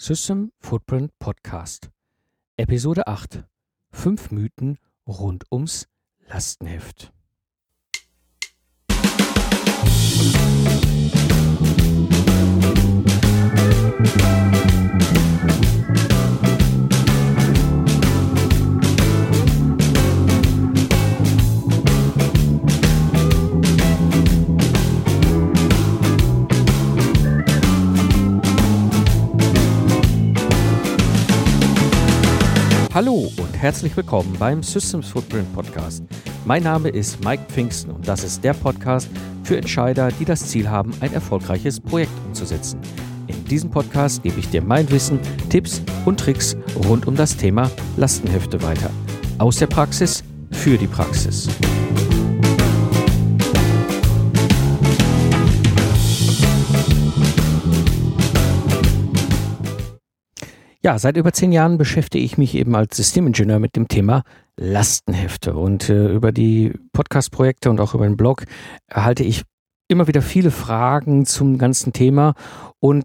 System Footprint Podcast. Episode 8. Fünf Mythen rund ums Lastenheft. Hallo und herzlich willkommen beim Systems Footprint Podcast. Mein Name ist Mike Pfingsten und das ist der Podcast für Entscheider, die das Ziel haben, ein erfolgreiches Projekt umzusetzen. In diesem Podcast gebe ich dir mein Wissen, Tipps und Tricks rund um das Thema Lastenhefte weiter. Aus der Praxis für die Praxis. Ja, seit über zehn Jahren beschäftige ich mich eben als Systemingenieur mit dem Thema Lastenhefte. Und äh, über die Podcast-Projekte und auch über den Blog erhalte ich immer wieder viele Fragen zum ganzen Thema. Und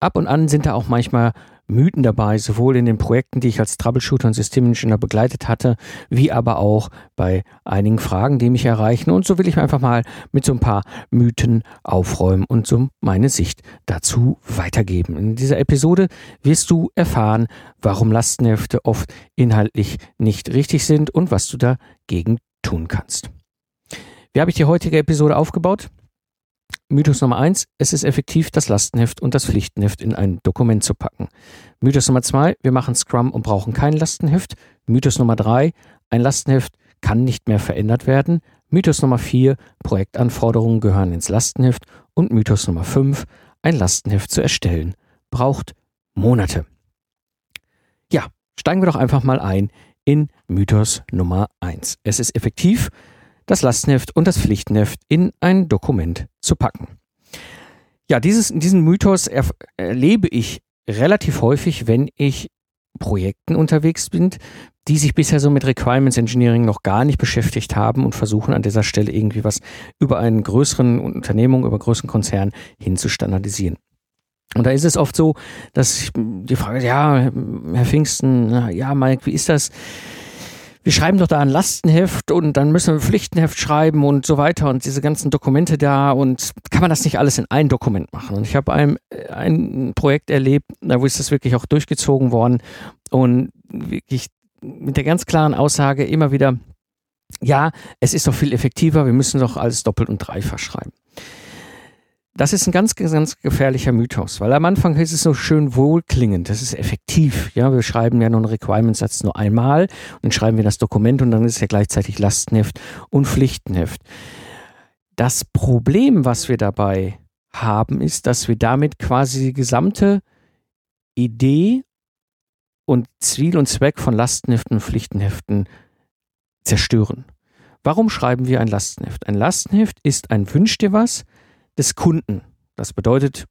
ab und an sind da auch manchmal Mythen dabei, sowohl in den Projekten, die ich als Troubleshooter und Systemingenieur begleitet hatte, wie aber auch bei einigen Fragen, die mich erreichen. Und so will ich einfach mal mit so ein paar Mythen aufräumen und so meine Sicht dazu weitergeben. In dieser Episode wirst du erfahren, warum Lastenhefte oft inhaltlich nicht richtig sind und was du dagegen tun kannst. Wie habe ich die heutige Episode aufgebaut? Mythos Nummer eins: Es ist effektiv, das Lastenheft und das Pflichtenheft in ein Dokument zu packen. Mythos Nummer zwei: Wir machen Scrum und brauchen kein Lastenheft. Mythos Nummer drei: Ein Lastenheft kann nicht mehr verändert werden. Mythos Nummer vier: Projektanforderungen gehören ins Lastenheft. Und Mythos Nummer fünf: Ein Lastenheft zu erstellen braucht Monate. Ja, steigen wir doch einfach mal ein in Mythos Nummer eins. Es ist effektiv, das Lastenheft und das Pflichtenheft in ein Dokument zu packen. Ja, dieses, diesen Mythos erlebe ich relativ häufig, wenn ich Projekten unterwegs bin, die sich bisher so mit Requirements Engineering noch gar nicht beschäftigt haben und versuchen an dieser Stelle irgendwie was über einen größeren Unternehmung, über einen größeren Konzern hin zu standardisieren. Und da ist es oft so, dass die Frage, ja, Herr Pfingsten, ja, Mike, wie ist das? Wir schreiben doch da ein Lastenheft und dann müssen wir ein Pflichtenheft schreiben und so weiter und diese ganzen Dokumente da und kann man das nicht alles in ein Dokument machen? Und ich habe ein, ein Projekt erlebt, da ist das wirklich auch durchgezogen worden und wirklich mit der ganz klaren Aussage immer wieder, ja, es ist doch viel effektiver, wir müssen doch alles doppelt und dreifach schreiben. Das ist ein ganz, ganz gefährlicher Mythos, weil am Anfang ist es so schön wohlklingend, das ist effektiv. Ja, wir schreiben ja nur einen Requirement-Satz nur einmal und schreiben wir das Dokument und dann ist ja gleichzeitig Lastenheft und Pflichtenheft. Das Problem, was wir dabei haben, ist, dass wir damit quasi die gesamte Idee und Ziel und Zweck von Lastenheften und Pflichtenheften zerstören. Warum schreiben wir ein Lastenheft? Ein Lastenheft ist ein Wünsch dir was, des Kunden. Das bedeutet,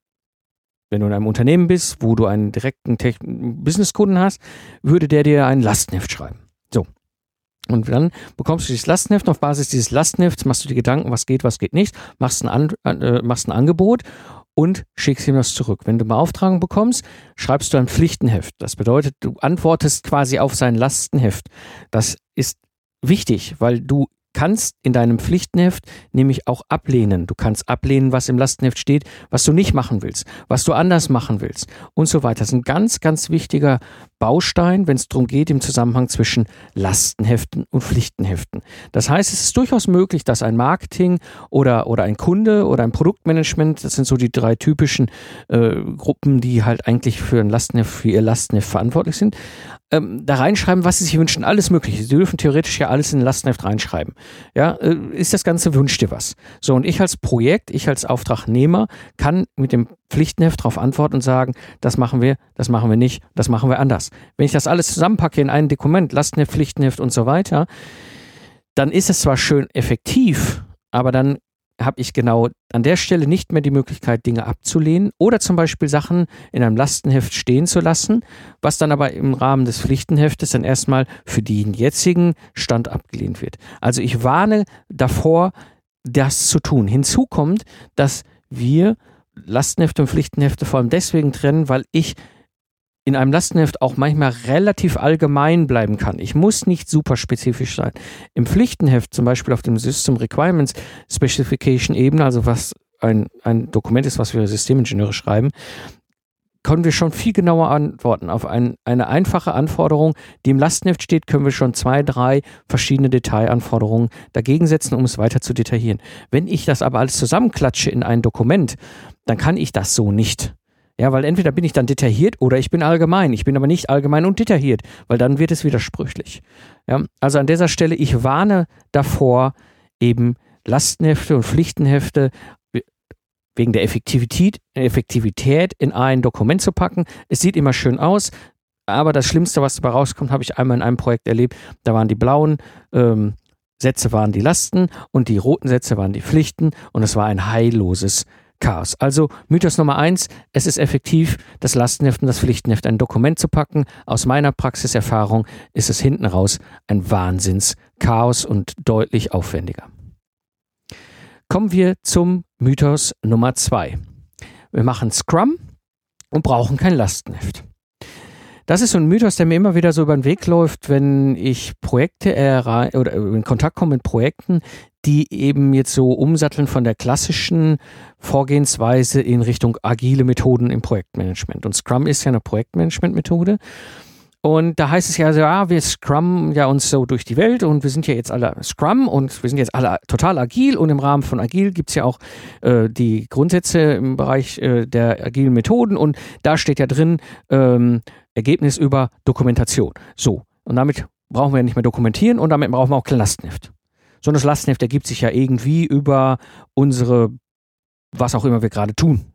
wenn du in einem Unternehmen bist, wo du einen direkten Businesskunden hast, würde der dir ein Lastenheft schreiben. So. Und dann bekommst du dieses Lastenheft. Auf Basis dieses Lastenhefts machst du dir Gedanken, was geht, was geht nicht, machst ein, An äh, machst ein Angebot und schickst ihm das zurück. Wenn du Beauftragung bekommst, schreibst du ein Pflichtenheft. Das bedeutet, du antwortest quasi auf sein Lastenheft. Das ist wichtig, weil du kannst in deinem Pflichtenheft nämlich auch ablehnen. Du kannst ablehnen, was im Lastenheft steht, was du nicht machen willst, was du anders machen willst und so weiter. Das ist ein ganz, ganz wichtiger Baustein, wenn es darum geht, im Zusammenhang zwischen Lastenheften und Pflichtenheften. Das heißt, es ist durchaus möglich, dass ein Marketing oder, oder ein Kunde oder ein Produktmanagement, das sind so die drei typischen äh, Gruppen, die halt eigentlich für ein Lastenheft, für ihr Lastenheft verantwortlich sind, ähm, da reinschreiben, was sie sich wünschen. Alles Mögliche. Sie dürfen theoretisch ja alles in ein Lastenheft reinschreiben. Ja, äh, ist das Ganze, wünscht dir was. So, und ich als Projekt, ich als Auftragnehmer kann mit dem Pflichtenheft darauf antworten und sagen, das machen wir, das machen wir nicht, das machen wir anders. Wenn ich das alles zusammenpacke in ein Dokument, Lastenheft, Pflichtenheft und so weiter, dann ist es zwar schön effektiv, aber dann habe ich genau an der Stelle nicht mehr die Möglichkeit, Dinge abzulehnen oder zum Beispiel Sachen in einem Lastenheft stehen zu lassen, was dann aber im Rahmen des Pflichtenheftes dann erstmal für den jetzigen Stand abgelehnt wird. Also ich warne davor, das zu tun. Hinzu kommt, dass wir Lastenhefte und Pflichtenhefte vor allem deswegen trennen, weil ich in einem Lastenheft auch manchmal relativ allgemein bleiben kann. Ich muss nicht super spezifisch sein. Im Pflichtenheft, zum Beispiel auf dem System Requirements Specification Ebene, also was ein, ein Dokument ist, was wir Systemingenieure schreiben, können wir schon viel genauer antworten. Auf ein, eine einfache Anforderung, die im Lastenheft steht, können wir schon zwei, drei verschiedene Detailanforderungen dagegen setzen, um es weiter zu detaillieren. Wenn ich das aber alles zusammenklatsche in ein Dokument, dann kann ich das so nicht. Ja, weil entweder bin ich dann detailliert oder ich bin allgemein. Ich bin aber nicht allgemein und detailliert, weil dann wird es widersprüchlich. Ja, also an dieser Stelle, ich warne davor, eben Lastenhefte und Pflichtenhefte wegen der Effektivität, Effektivität in ein Dokument zu packen. Es sieht immer schön aus, aber das Schlimmste, was dabei rauskommt, habe ich einmal in einem Projekt erlebt. Da waren die blauen ähm, Sätze waren die Lasten und die roten Sätze waren die Pflichten und es war ein heilloses Chaos. Also Mythos Nummer eins, es ist effektiv, das Lastenheft und das Pflichtenheft ein Dokument zu packen. Aus meiner Praxiserfahrung ist es hinten raus ein Wahnsinns-Chaos und deutlich aufwendiger. Kommen wir zum Mythos Nummer zwei. Wir machen Scrum und brauchen kein Lastenheft. Das ist so ein Mythos, der mir immer wieder so über den Weg läuft, wenn ich Projekte oder in Kontakt komme mit Projekten, die eben jetzt so umsatteln von der klassischen Vorgehensweise in Richtung agile Methoden im Projektmanagement. Und Scrum ist ja eine Projektmanagement-Methode. Und da heißt es ja so, ja, wir Scrum ja uns so durch die Welt und wir sind ja jetzt alle Scrum und wir sind jetzt alle total agil und im Rahmen von agil gibt es ja auch äh, die Grundsätze im Bereich äh, der agilen Methoden und da steht ja drin ähm, Ergebnis über Dokumentation. So, und damit brauchen wir ja nicht mehr dokumentieren und damit brauchen wir auch kein Lastenheft. So das Lastenheft ergibt sich ja irgendwie über unsere, was auch immer wir gerade tun.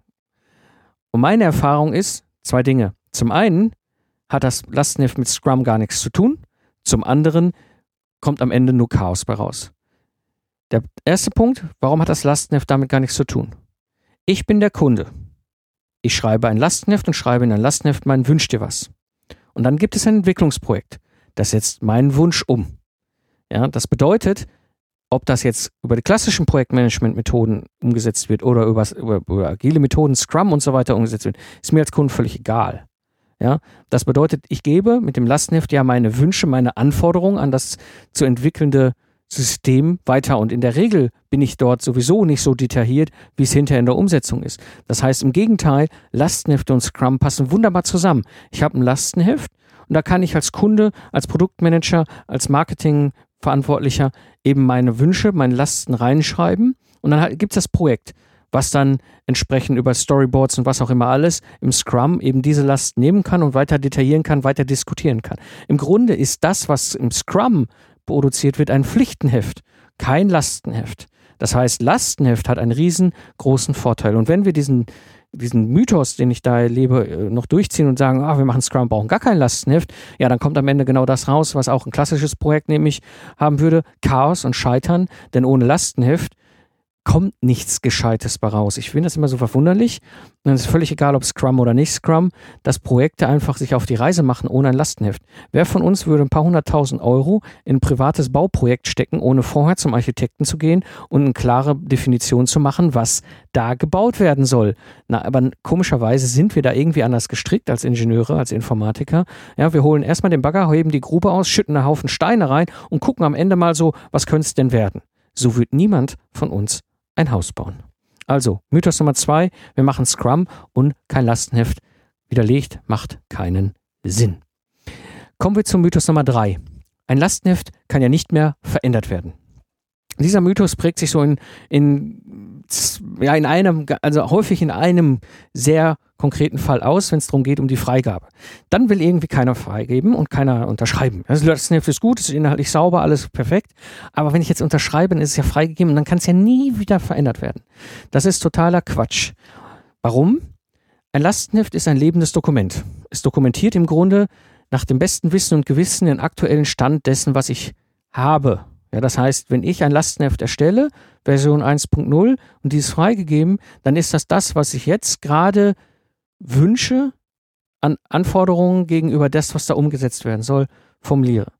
Und meine Erfahrung ist zwei Dinge. Zum einen hat das Lastenheft mit Scrum gar nichts zu tun. Zum anderen kommt am Ende nur Chaos bei raus. Der erste Punkt, warum hat das Lastenheft damit gar nichts zu tun? Ich bin der Kunde. Ich schreibe ein Lastenheft und schreibe in ein Lastenheft mein Wünsch dir was. Und dann gibt es ein Entwicklungsprojekt, das setzt meinen Wunsch um. Ja, das bedeutet, ob das jetzt über die klassischen Projektmanagement-Methoden umgesetzt wird oder über, über, über agile Methoden, Scrum und so weiter umgesetzt wird, ist mir als Kunde völlig egal. Ja, das bedeutet, ich gebe mit dem Lastenheft ja meine Wünsche, meine Anforderungen an das zu entwickelnde System weiter. Und in der Regel bin ich dort sowieso nicht so detailliert, wie es hinterher in der Umsetzung ist. Das heißt im Gegenteil, Lastenheft und Scrum passen wunderbar zusammen. Ich habe ein Lastenheft und da kann ich als Kunde, als Produktmanager, als Marketingverantwortlicher eben meine Wünsche, meine Lasten reinschreiben und dann gibt es das Projekt was dann entsprechend über Storyboards und was auch immer alles im Scrum eben diese Last nehmen kann und weiter detaillieren kann, weiter diskutieren kann. Im Grunde ist das, was im Scrum produziert wird, ein Pflichtenheft, kein Lastenheft. Das heißt, Lastenheft hat einen riesengroßen Vorteil. Und wenn wir diesen, diesen Mythos, den ich da erlebe, äh, noch durchziehen und sagen, ah, wir machen Scrum, brauchen gar kein Lastenheft, ja, dann kommt am Ende genau das raus, was auch ein klassisches Projekt nämlich haben würde, Chaos und Scheitern, denn ohne Lastenheft kommt nichts Gescheites bei raus. Ich finde das immer so verwunderlich. Und es ist völlig egal, ob Scrum oder nicht Scrum, dass Projekte einfach sich auf die Reise machen ohne ein Lastenheft. Wer von uns würde ein paar hunderttausend Euro in ein privates Bauprojekt stecken, ohne vorher zum Architekten zu gehen und eine klare Definition zu machen, was da gebaut werden soll? Na, aber komischerweise sind wir da irgendwie anders gestrickt als Ingenieure, als Informatiker. Ja, wir holen erstmal den Bagger, heben die Grube aus, schütten einen Haufen Steine rein und gucken am Ende mal so, was könnte es denn werden? So wird niemand von uns ein Haus bauen. Also, Mythos Nummer zwei, wir machen Scrum und kein Lastenheft. Widerlegt, macht keinen Sinn. Kommen wir zum Mythos Nummer drei. Ein Lastenheft kann ja nicht mehr verändert werden. Dieser Mythos prägt sich so in, in, ja, in einem, also häufig in einem sehr konkreten Fall aus, wenn es darum geht, um die Freigabe. Dann will irgendwie keiner freigeben und keiner unterschreiben. Also das ist gut, ist inhaltlich sauber, alles perfekt. Aber wenn ich jetzt unterschreibe, dann ist es ja freigegeben und dann kann es ja nie wieder verändert werden. Das ist totaler Quatsch. Warum? Ein Lastenheft ist ein lebendes Dokument. Es dokumentiert im Grunde nach dem besten Wissen und Gewissen den aktuellen Stand dessen, was ich habe. Ja, das heißt, wenn ich ein Lastenheft erstelle, Version 1.0 und die ist freigegeben, dann ist das das, was ich jetzt gerade Wünsche an Anforderungen gegenüber das, was da umgesetzt werden soll, formuliere.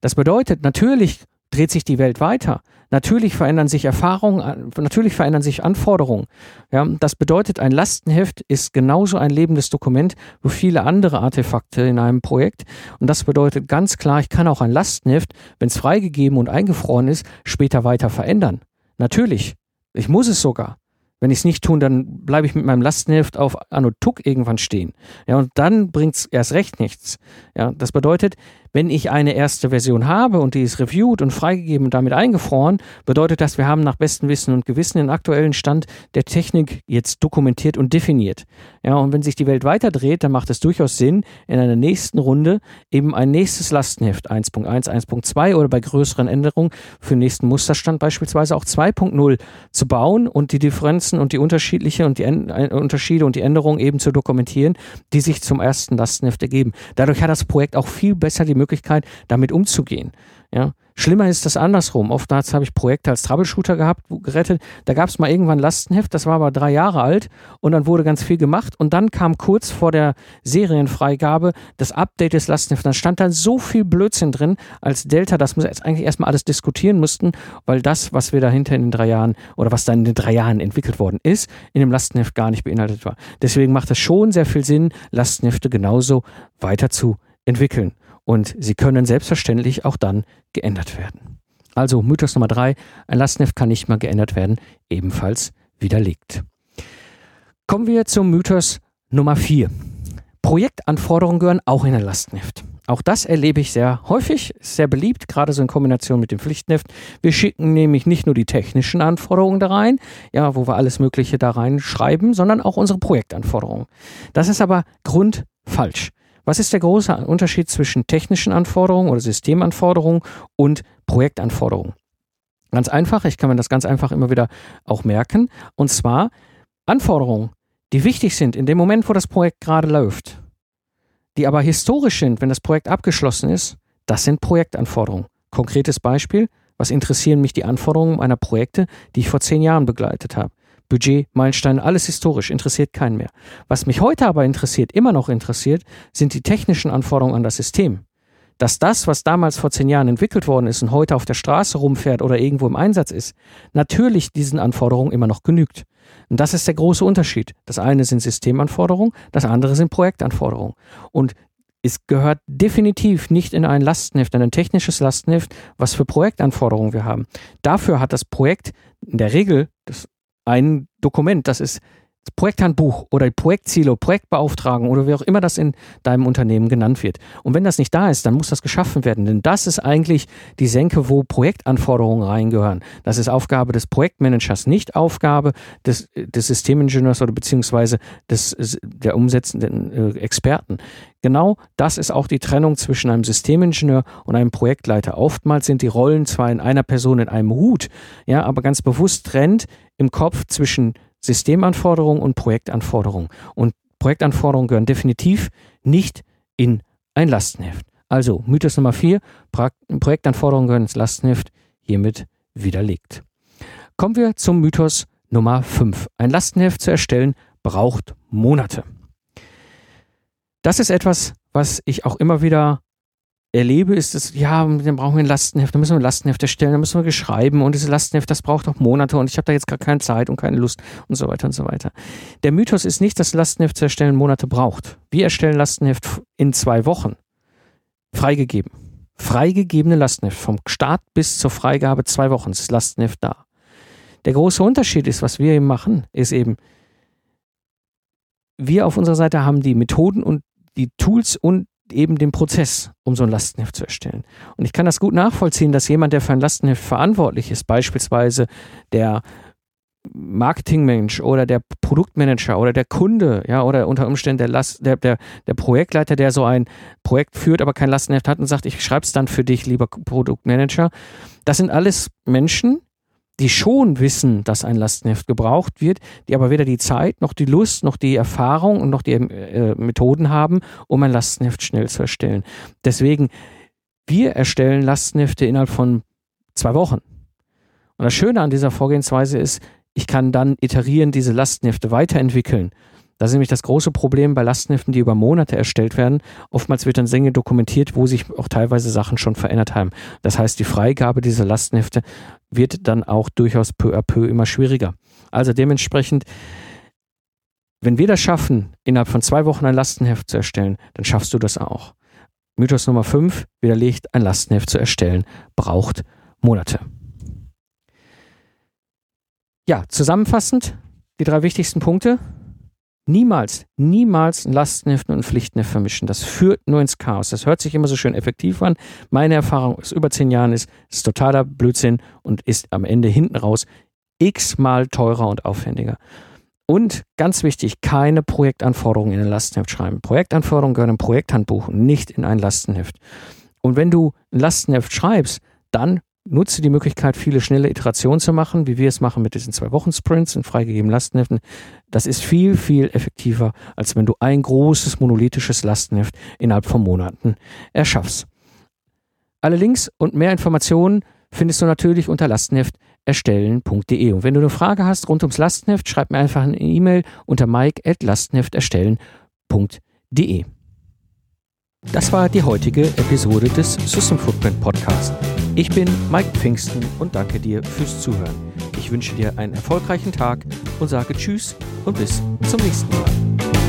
Das bedeutet, natürlich dreht sich die Welt weiter. Natürlich verändern sich Erfahrungen, natürlich verändern sich Anforderungen. Ja, das bedeutet, ein Lastenheft ist genauso ein lebendes Dokument wie viele andere Artefakte in einem Projekt. Und das bedeutet ganz klar, ich kann auch ein Lastenheft, wenn es freigegeben und eingefroren ist, später weiter verändern. Natürlich. Ich muss es sogar. Wenn ich es nicht tun, dann bleibe ich mit meinem Lastenheft auf Anno Tuck irgendwann stehen. Ja, und dann bringt es erst recht nichts. Ja, das bedeutet, wenn ich eine erste Version habe und die ist reviewed und freigegeben und damit eingefroren, bedeutet das, wir haben nach bestem Wissen und Gewissen den aktuellen Stand der Technik jetzt dokumentiert und definiert. Ja, und wenn sich die Welt weiter dreht, dann macht es durchaus Sinn, in einer nächsten Runde eben ein nächstes Lastenheft 1.1, 1.2 oder bei größeren Änderungen für den nächsten Musterstand beispielsweise auch 2.0 zu bauen und die Differenzen und die unterschiedliche und die äh, Unterschiede und die Änderungen eben zu dokumentieren, die sich zum ersten Lastenheft ergeben. Dadurch hat das Projekt auch viel besser die Möglichkeit, damit umzugehen. Ja. Schlimmer ist das andersrum. Oftmals habe ich Projekte als Troubleshooter gehabt, gerettet. Da gab es mal irgendwann ein Lastenheft, das war aber drei Jahre alt und dann wurde ganz viel gemacht und dann kam kurz vor der Serienfreigabe das Update des Lastenhefts. Dann stand da so viel Blödsinn drin als Delta, dass wir jetzt eigentlich erstmal alles diskutieren mussten, weil das, was wir dahinter in den drei Jahren oder was dann in den drei Jahren entwickelt worden ist, in dem Lastenheft gar nicht beinhaltet war. Deswegen macht es schon sehr viel Sinn, Lastenhefte genauso weiter zu entwickeln und sie können selbstverständlich auch dann geändert werden. Also Mythos Nummer drei: ein Lastenheft kann nicht mehr geändert werden, ebenfalls widerlegt. Kommen wir zum Mythos Nummer vier: Projektanforderungen gehören auch in ein Lastenheft. Auch das erlebe ich sehr häufig, sehr beliebt, gerade so in Kombination mit dem Pflichtenheft. Wir schicken nämlich nicht nur die technischen Anforderungen da rein, ja, wo wir alles Mögliche da reinschreiben, sondern auch unsere Projektanforderungen. Das ist aber grundfalsch. Was ist der große Unterschied zwischen technischen Anforderungen oder Systemanforderungen und Projektanforderungen? Ganz einfach, ich kann mir das ganz einfach immer wieder auch merken. Und zwar Anforderungen, die wichtig sind in dem Moment, wo das Projekt gerade läuft, die aber historisch sind, wenn das Projekt abgeschlossen ist, das sind Projektanforderungen. Konkretes Beispiel, was interessieren mich die Anforderungen meiner Projekte, die ich vor zehn Jahren begleitet habe? Budget, Meilensteine, alles historisch, interessiert keinen mehr. Was mich heute aber interessiert, immer noch interessiert, sind die technischen Anforderungen an das System. Dass das, was damals vor zehn Jahren entwickelt worden ist und heute auf der Straße rumfährt oder irgendwo im Einsatz ist, natürlich diesen Anforderungen immer noch genügt. Und das ist der große Unterschied. Das eine sind Systemanforderungen, das andere sind Projektanforderungen. Und es gehört definitiv nicht in ein Lastenheft, in ein technisches Lastenheft, was für Projektanforderungen wir haben. Dafür hat das Projekt in der Regel, das ein Dokument, das ist Projekthandbuch oder Projektziele, Projektbeauftragung oder wie auch immer das in deinem Unternehmen genannt wird. Und wenn das nicht da ist, dann muss das geschaffen werden, denn das ist eigentlich die Senke, wo Projektanforderungen reingehören. Das ist Aufgabe des Projektmanagers, nicht Aufgabe des, des Systemingenieurs oder beziehungsweise des, der umsetzenden äh, Experten. Genau das ist auch die Trennung zwischen einem Systemingenieur und einem Projektleiter. Oftmals sind die Rollen zwar in einer Person in einem Hut, ja, aber ganz bewusst trennt im Kopf zwischen Systemanforderungen und Projektanforderungen. Und Projektanforderungen gehören definitiv nicht in ein Lastenheft. Also Mythos Nummer 4, Projektanforderungen gehören ins Lastenheft, hiermit widerlegt. Kommen wir zum Mythos Nummer 5. Ein Lastenheft zu erstellen braucht Monate. Das ist etwas, was ich auch immer wieder erlebe, ist es, ja, dann brauchen wir ein Lastenheft, dann müssen wir ein Lastenheft erstellen, dann müssen wir geschreiben und dieses Lastenheft, das braucht auch Monate und ich habe da jetzt gar keine Zeit und keine Lust und so weiter und so weiter. Der Mythos ist nicht, dass Lastenheft zu erstellen Monate braucht. Wir erstellen Lastenheft in zwei Wochen. Freigegeben. Freigegebene Lastenheft. Vom Start bis zur Freigabe zwei Wochen ist Lastenheft da. Der große Unterschied ist, was wir eben machen, ist eben, wir auf unserer Seite haben die Methoden und die Tools und eben den Prozess, um so ein Lastenheft zu erstellen. Und ich kann das gut nachvollziehen, dass jemand, der für ein Lastenheft verantwortlich ist, beispielsweise der Marketingmensch oder der Produktmanager oder der Kunde, ja, oder unter Umständen der, Last, der, der, der Projektleiter, der so ein Projekt führt, aber kein Lastenheft hat und sagt, ich schreibe es dann für dich, lieber Produktmanager. Das sind alles Menschen, die schon wissen, dass ein Lastenheft gebraucht wird, die aber weder die Zeit noch die Lust noch die Erfahrung und noch die äh, Methoden haben, um ein Lastenheft schnell zu erstellen. Deswegen, wir erstellen Lastenhefte innerhalb von zwei Wochen. Und das Schöne an dieser Vorgehensweise ist, ich kann dann iterieren, diese Lastenhefte weiterentwickeln. Das ist nämlich das große Problem bei Lastenheften, die über Monate erstellt werden. Oftmals wird dann Dinge dokumentiert, wo sich auch teilweise Sachen schon verändert haben. Das heißt, die Freigabe dieser Lastenhefte wird dann auch durchaus peu à peu immer schwieriger. Also dementsprechend, wenn wir das schaffen, innerhalb von zwei Wochen ein Lastenheft zu erstellen, dann schaffst du das auch. Mythos Nummer 5 widerlegt, ein Lastenheft zu erstellen, braucht Monate. Ja, zusammenfassend die drei wichtigsten Punkte. Niemals, niemals ein Lastenheft und ein Pflichtenheft vermischen. Das führt nur ins Chaos. Das hört sich immer so schön effektiv an. Meine Erfahrung aus über zehn Jahren ist, es ist totaler Blödsinn und ist am Ende hinten raus x-mal teurer und aufwendiger. Und ganz wichtig, keine Projektanforderungen in ein Lastenheft schreiben. Projektanforderungen gehören im Projekthandbuch nicht in ein Lastenheft. Und wenn du ein Lastenheft schreibst, dann nutze die Möglichkeit, viele schnelle Iterationen zu machen, wie wir es machen mit diesen zwei Wochen Sprints und freigegebenen Lastenheften. Das ist viel, viel effektiver, als wenn du ein großes monolithisches Lastenheft innerhalb von Monaten erschaffst. Alle Links und mehr Informationen findest du natürlich unter lastenhefterstellen.de. Und wenn du eine Frage hast rund ums Lastenheft, schreib mir einfach eine E-Mail unter mike.lastenhefterstellen.de. Das war die heutige Episode des System Footprint Podcast. Ich bin Mike Pfingsten und danke dir fürs Zuhören. Ich wünsche dir einen erfolgreichen Tag und sage Tschüss und bis zum nächsten Mal.